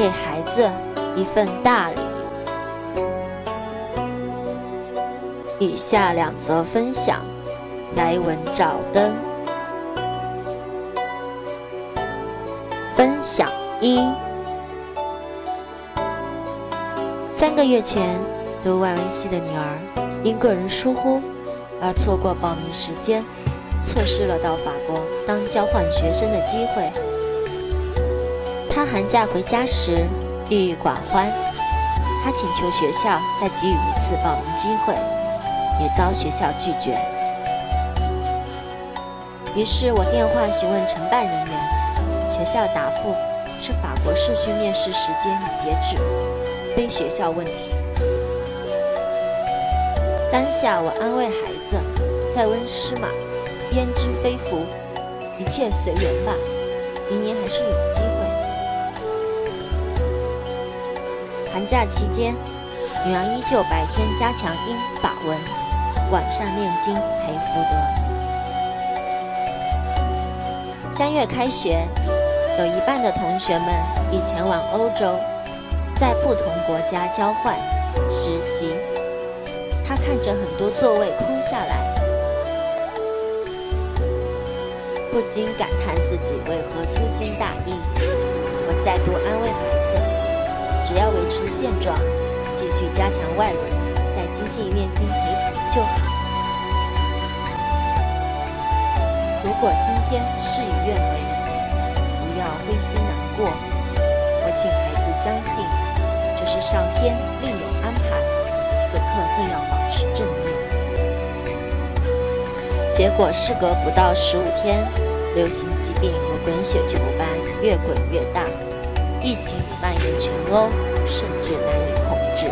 给孩子一份大礼。以下两则分享，来文照灯。分享一：三个月前，读外文系的女儿因个人疏忽而错过报名时间，错失了到法国当交换学生的机会。他寒假回家时郁郁寡欢，他请求学校再给予一次报名机会，也遭学校拒绝。于是我电话询问承办人员，学校答复是法国试训面试时间已截止，非学校问题。当下我安慰孩子：“塞翁失马，焉知非福，一切随缘吧，明年还是有机会。”寒假期间，女儿依旧白天加强英法文，晚上念经陪福德。三月开学，有一半的同学们已前往欧洲，在不同国家交换实习。他看着很多座位空下来，不禁感叹自己为何粗心大意。我再度安慰孩子，只要维持现状，继续加强外围，再精进念经陪读就好。如果今天事与愿违，不要灰心难过。我请孩子相信，这是上天另有安排，此刻更要保持正念。结果事隔不到十五天，流行疾病如滚雪球般越滚越大，疫情已蔓延全欧，甚至难以控制。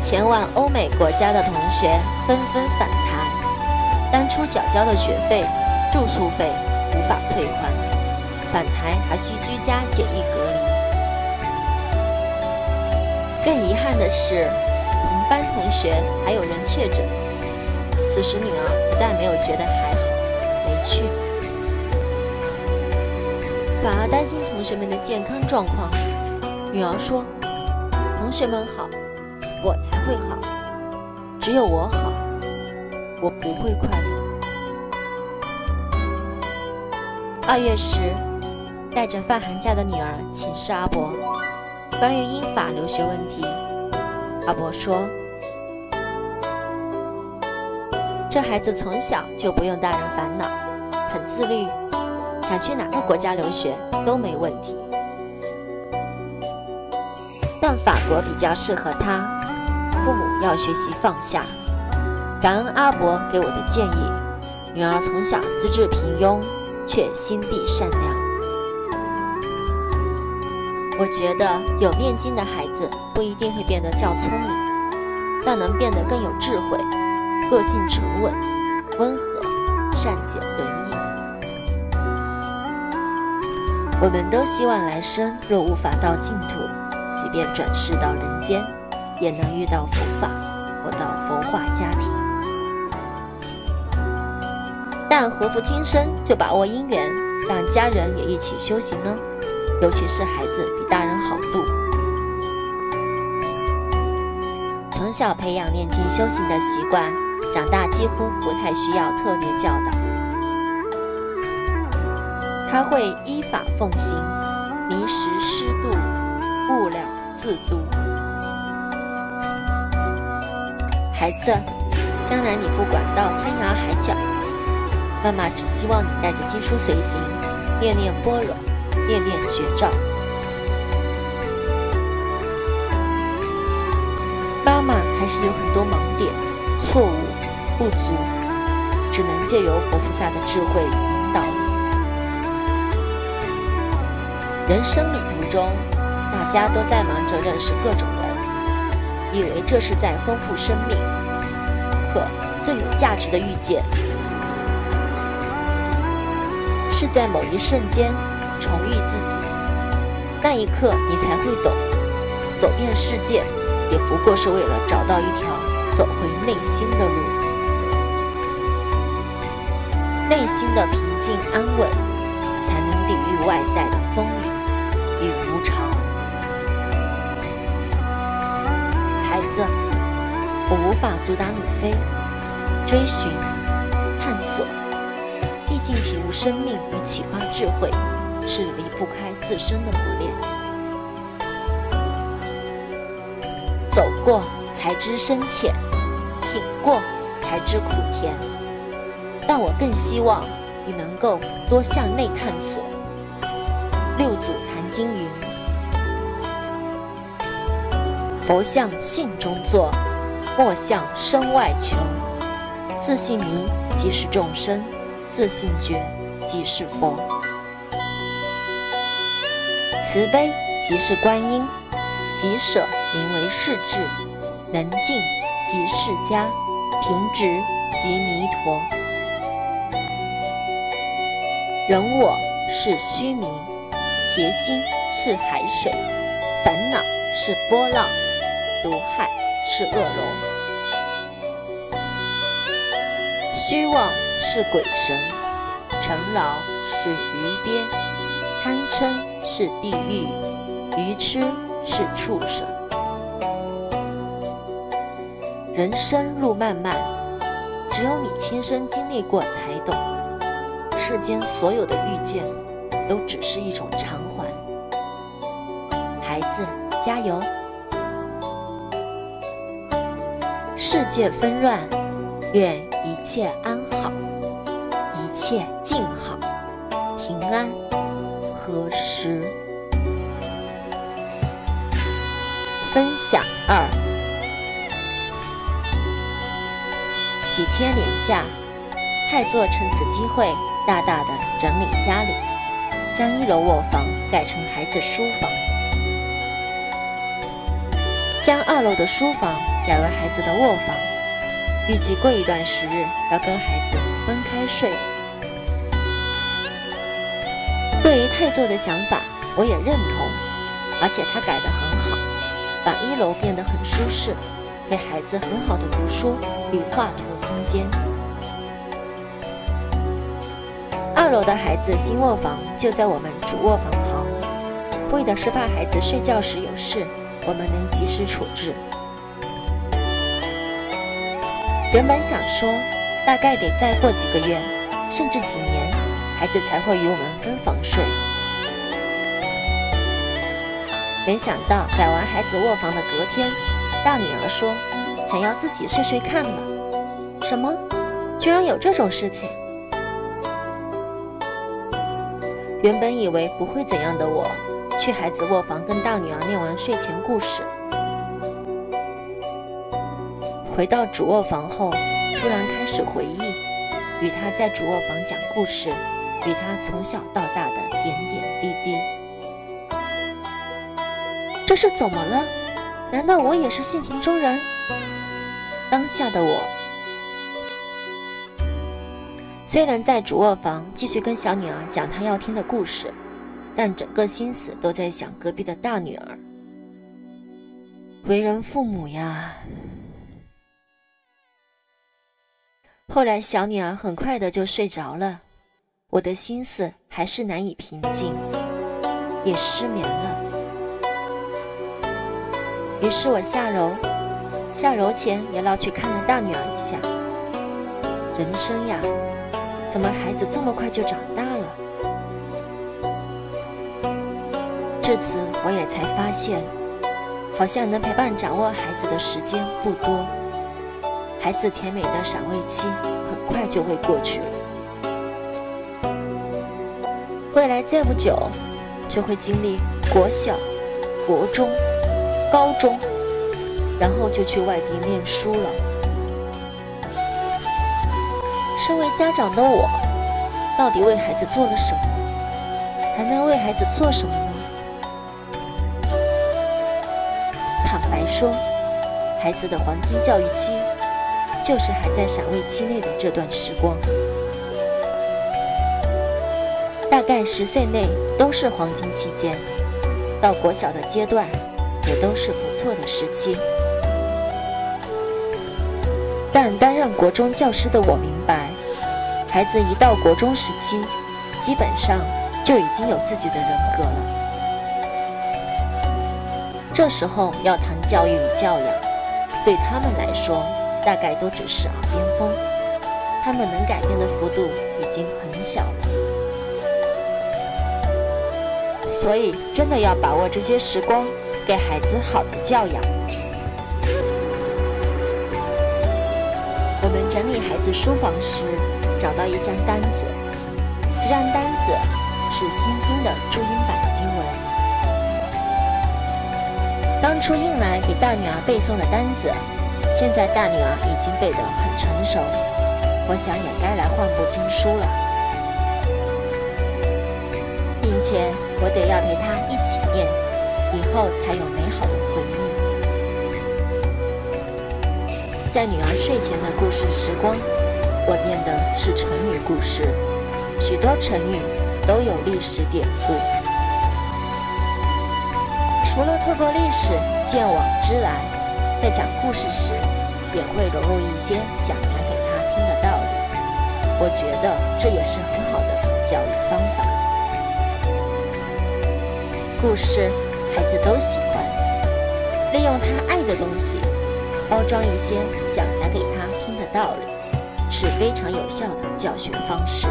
前往欧美国家的同学纷纷返台，当初缴交的学费、住宿费无法退还，返台还需居家检疫隔离。更遗憾的是，同班同学还有人确诊。此时女儿不但没有觉得还好，没去，反而担心同学们的健康状况。女儿说：“同学们好，我才会好。只有我好，我不会快乐。”二月时，带着放寒假的女儿请示阿伯。关于英法留学问题，阿伯说：“这孩子从小就不用大人烦恼，很自律，想去哪个国家留学都没问题。但法国比较适合他，父母要学习放下。感恩阿伯给我的建议，女儿从小资质平庸，却心地善良。”我觉得有念经的孩子不一定会变得较聪明，但能变得更有智慧，个性沉稳、温和、善解人意。我们都希望来生若无法到净土，即便转世到人间，也能遇到佛法，活到佛化家庭。但何不今生就把握因缘，让家人也一起修行呢？尤其是孩子比大人好度，从小培养念经修行的习惯，长大几乎不太需要特别教导。他会依法奉行，迷时师度，悟了自度。孩子，将来你不管到天涯海角，妈妈只希望你带着经书随行，念念般若。念念绝照，妈妈还是有很多盲点、错误、不足，只能借由佛菩萨的智慧引导人生旅途中，大家都在忙着认识各种人，以为这是在丰富生命。可最有价值的遇见，是在某一瞬间。重遇自己，那一刻你才会懂，走遍世界也不过是为了找到一条走回内心的路。内心的平静安稳，才能抵御外在的法阻挡你飞、追寻、探索，毕竟体悟生命与启发智慧是离不开自身的磨练。走过才知深浅，品过才知苦甜。但我更希望你能够多向内探索。六祖坛经云：“佛向性中坐，莫向身外求。自信迷即是众生，自信觉即是佛。慈悲即是观音，喜舍名为世智，能静即是家，平直即弥陀。人我是虚迷。”邪心是海水，烦恼是波浪，毒害是恶龙，虚妄是鬼神，尘劳是鱼鳖，贪嗔是地狱，愚痴是畜生。人生路漫漫，只有你亲身经历过才懂，世间所有的遇见。都只是一种偿还。孩子，加油！世界纷乱，愿一切安好，一切静好，平安和时。分享二：几天连假，太座趁此机会大大的整理家里。将一楼卧房改成孩子书房，将二楼的书房改为孩子的卧房。预计过一段时日要跟孩子分开睡。对于太座的想法，我也认同，而且他改得很好，把一楼变得很舒适，给孩子很好的读书与画图空间。二楼的孩子新卧房就在我们主卧房旁，为的是怕孩子睡觉时有事，我们能及时处置。原本想说，大概得再过几个月，甚至几年，孩子才会与我们分房睡。没想到改完孩子卧房的隔天，大女儿说想要自己睡睡看嘛。什么？居然有这种事情！原本以为不会怎样的我，去孩子卧房跟大女儿念完睡前故事，回到主卧房后，突然开始回忆与他在主卧房讲故事，与他从小到大的点点滴滴。这是怎么了？难道我也是性情中人？当下的我。虽然在主卧房继续跟小女儿讲她要听的故事，但整个心思都在想隔壁的大女儿。为人父母呀。后来小女儿很快的就睡着了，我的心思还是难以平静，也失眠了。于是我下楼，下楼前也绕去看了大女儿一下。人生呀。怎么孩子这么快就长大至此，我也才发现，好像能陪伴掌握孩子的时间不多，孩子甜美的赏味期很快就会过去了。未来再不久，就会经历国小、国中、高中，然后就去外地念书了。身为家长的我，到底为孩子做了什么？还能为孩子做什么呢？坦白说，孩子的黄金教育期，就是还在赏味期内的这段时光。大概十岁内都是黄金期间，到国小的阶段，也都是不错的时期。但担任国中教师的我明白，孩子一到国中时期，基本上就已经有自己的人格了。这时候要谈教育与教养，对他们来说，大概都只是耳边风。他们能改变的幅度已经很小了。所以，真的要把握这些时光，给孩子好的教养。我们整理孩子书房时，找到一张单子，这张单子是《心经》的注音版经文。当初印来给大女儿背诵的单子，现在大女儿已经背得很成熟，我想也该来换部经书了。并且我得要陪她一起念，以后才有美好的回忆。在女儿睡前的故事时光，我念的是成语故事，许多成语都有历史典故。除了透过历史见往知来，在讲故事时也会融入一些想讲给他听的道理。我觉得这也是很好的教育方法。故事孩子都喜欢，利用他爱的东西，包装一些想讲给他听的道理，是非常有效的教学方式。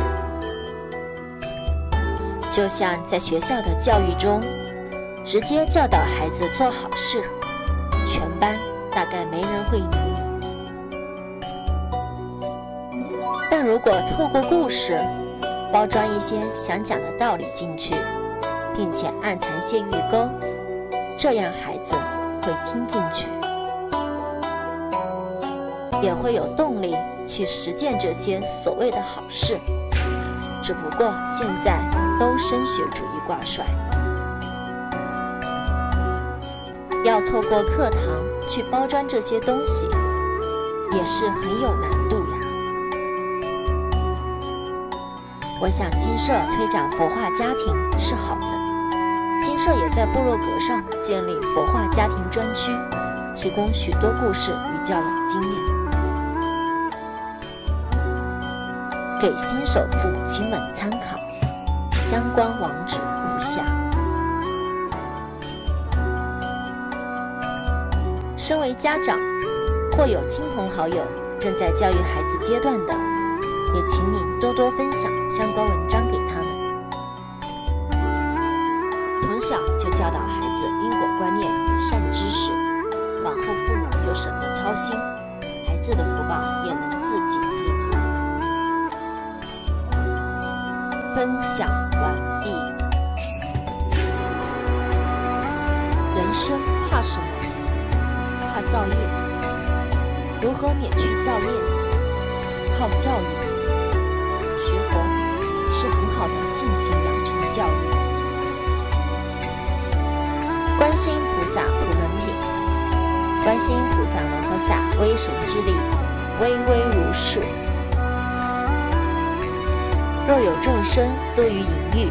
就像在学校的教育中，直接教导孩子做好事，全班大概没人会理你。但如果透过故事，包装一些想讲的道理进去。并且暗藏线预钩，这样孩子会听进去，也会有动力去实践这些所谓的好事。只不过现在都升学主义挂帅，要透过课堂去包装这些东西，也是很有难度呀。我想金社推展佛化家庭是好的。金社也在部落格上建立佛化家庭专区，提供许多故事与教养经验，给新手父母亲们参考。相关网址如下。身为家长，或有亲朋好友正在教育孩子阶段的，也请你多多分享相关文章给他们。从小就教导孩子因果观念与善知识，往后父母就省得操心，孩子的福报也能自给自足。分享完毕。人生怕什么？造业。如何免去造业？靠教育。学佛是很好的性情养成教育。观世音菩萨普门品，观世音菩萨摩诃萨威神之力，巍巍如是。若有众生多于淫欲，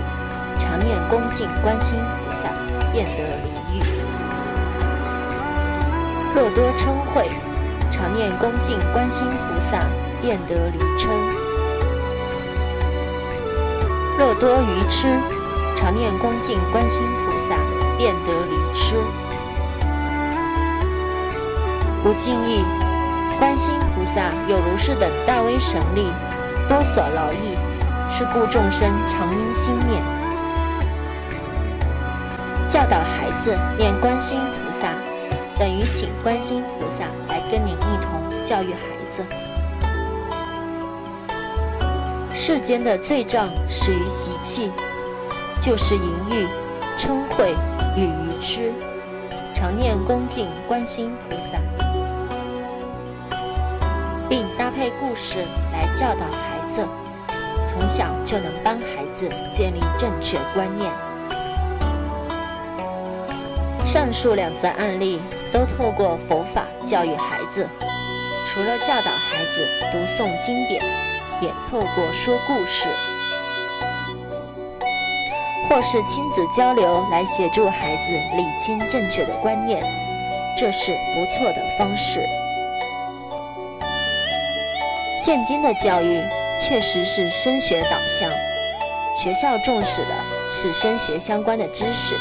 常念恭敬观世音菩萨，便得离；若多嗔恚，常念恭敬观世音菩萨，便得离嗔；若多愚痴，常念恭敬观世音菩萨，便得离痴。无尽意，观世音菩萨有如是等大威神力，多所劳役，是故众生常应心念。教导孩子念观心请观世音菩萨来跟您一同教育孩子。世间的罪障始于习气，就是淫欲、嗔恚。与愚痴，常念恭敬观世菩萨，并搭配故事来教导孩子，从小就能帮孩子建立正确观念。上述两则案例都透过佛法教育孩子，除了教导孩子读诵经典，也透过说故事。或是亲子交流来协助孩子理清正确的观念，这是不错的方式。现今的教育确实是升学导向，学校重视的是升学相关的知识，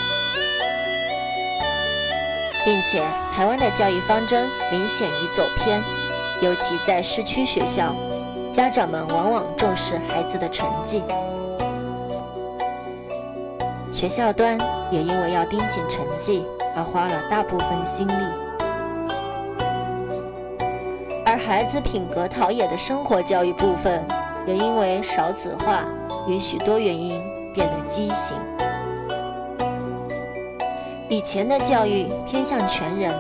并且台湾的教育方针明显已走偏，尤其在市区学校，家长们往往重视孩子的成绩，学校端也因为要盯紧成绩而花了大部分心力，而孩子品格陶冶的生活教育部分，也因为少子化。与许多原因变得畸形。以前的教育偏向全人，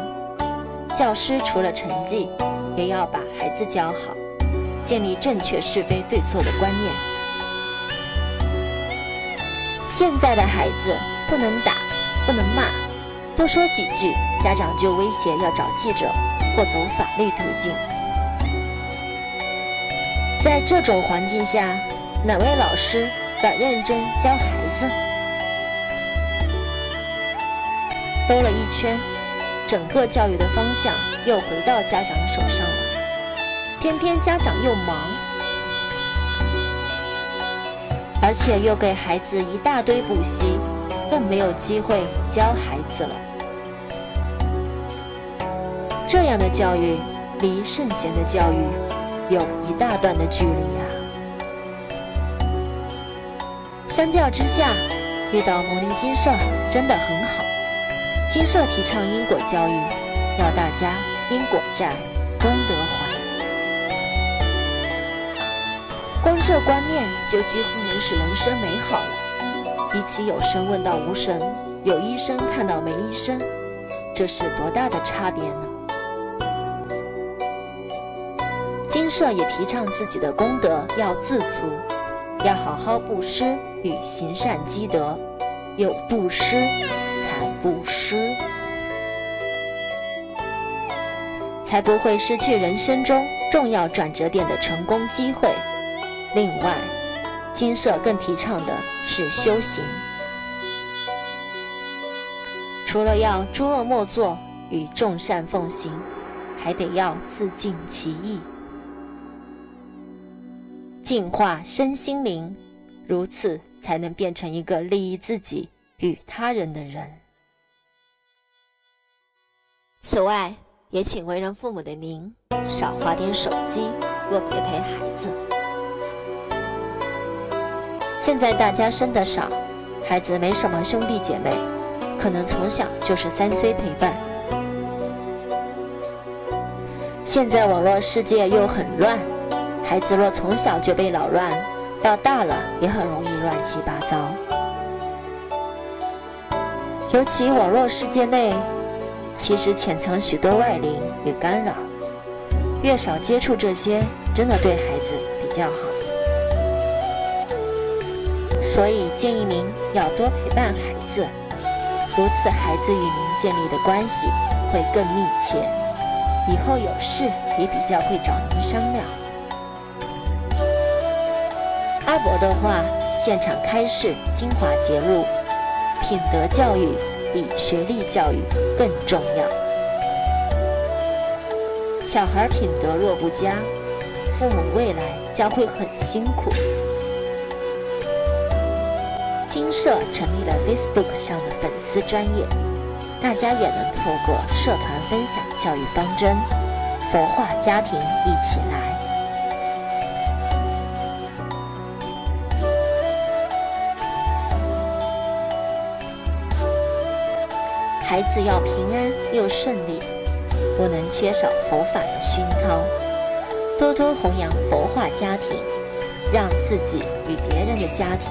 教师除了成绩，也要把孩子教好，建立正确是非对错的观念。现在的孩子不能打，不能骂，多说几句，家长就威胁要找记者或走法律途径。在这种环境下，哪位老师敢认真教孩子？兜了一圈，整个教育的方向又回到家长的手上了。偏偏家长又忙，而且又给孩子一大堆补习，更没有机会教孩子了。这样的教育离圣贤的教育有一大段的距离啊。相较之下，遇到牟尼精舍真的很好。金社提倡因果教育，要大家因果债，功德还。光这观念就几乎能使人生美好了。比起有神问到无神，有医生看到没医生，这是多大的差别呢？金社也提倡自己的功德要自足，要好好布施。与行善积德，有布施才不失，才不会失去人生中重要转折点的成功机会。另外，金舍更提倡的是修行，除了要诸恶莫作与众善奉行，还得要自尽其意，净化身心灵，如此。才能变成一个利益自己与他人的人。此外，也请为人父母的您少花点手机，多陪陪孩子。现在大家生的少，孩子没什么兄弟姐妹，可能从小就是三 C 陪伴。现在网络世界又很乱，孩子若从小就被扰乱。到大了也很容易乱七八糟，尤其网络世界内，其实潜藏许多外灵与干扰，越少接触这些，真的对孩子比较好。所以建议您要多陪伴孩子，如此孩子与您建立的关系会更密切，以后有事也比较会找您商量。阿伯的话，现场开示精华节录，品德教育比学历教育更重要。小孩品德若不佳，父母未来将会很辛苦。金社成立了 Facebook 上的粉丝专业，大家也能透过社团分享教育方针，佛化家庭一起来。孩子要平安又顺利，不能缺少佛法的熏陶，多多弘扬佛化家庭，让自己与别人的家庭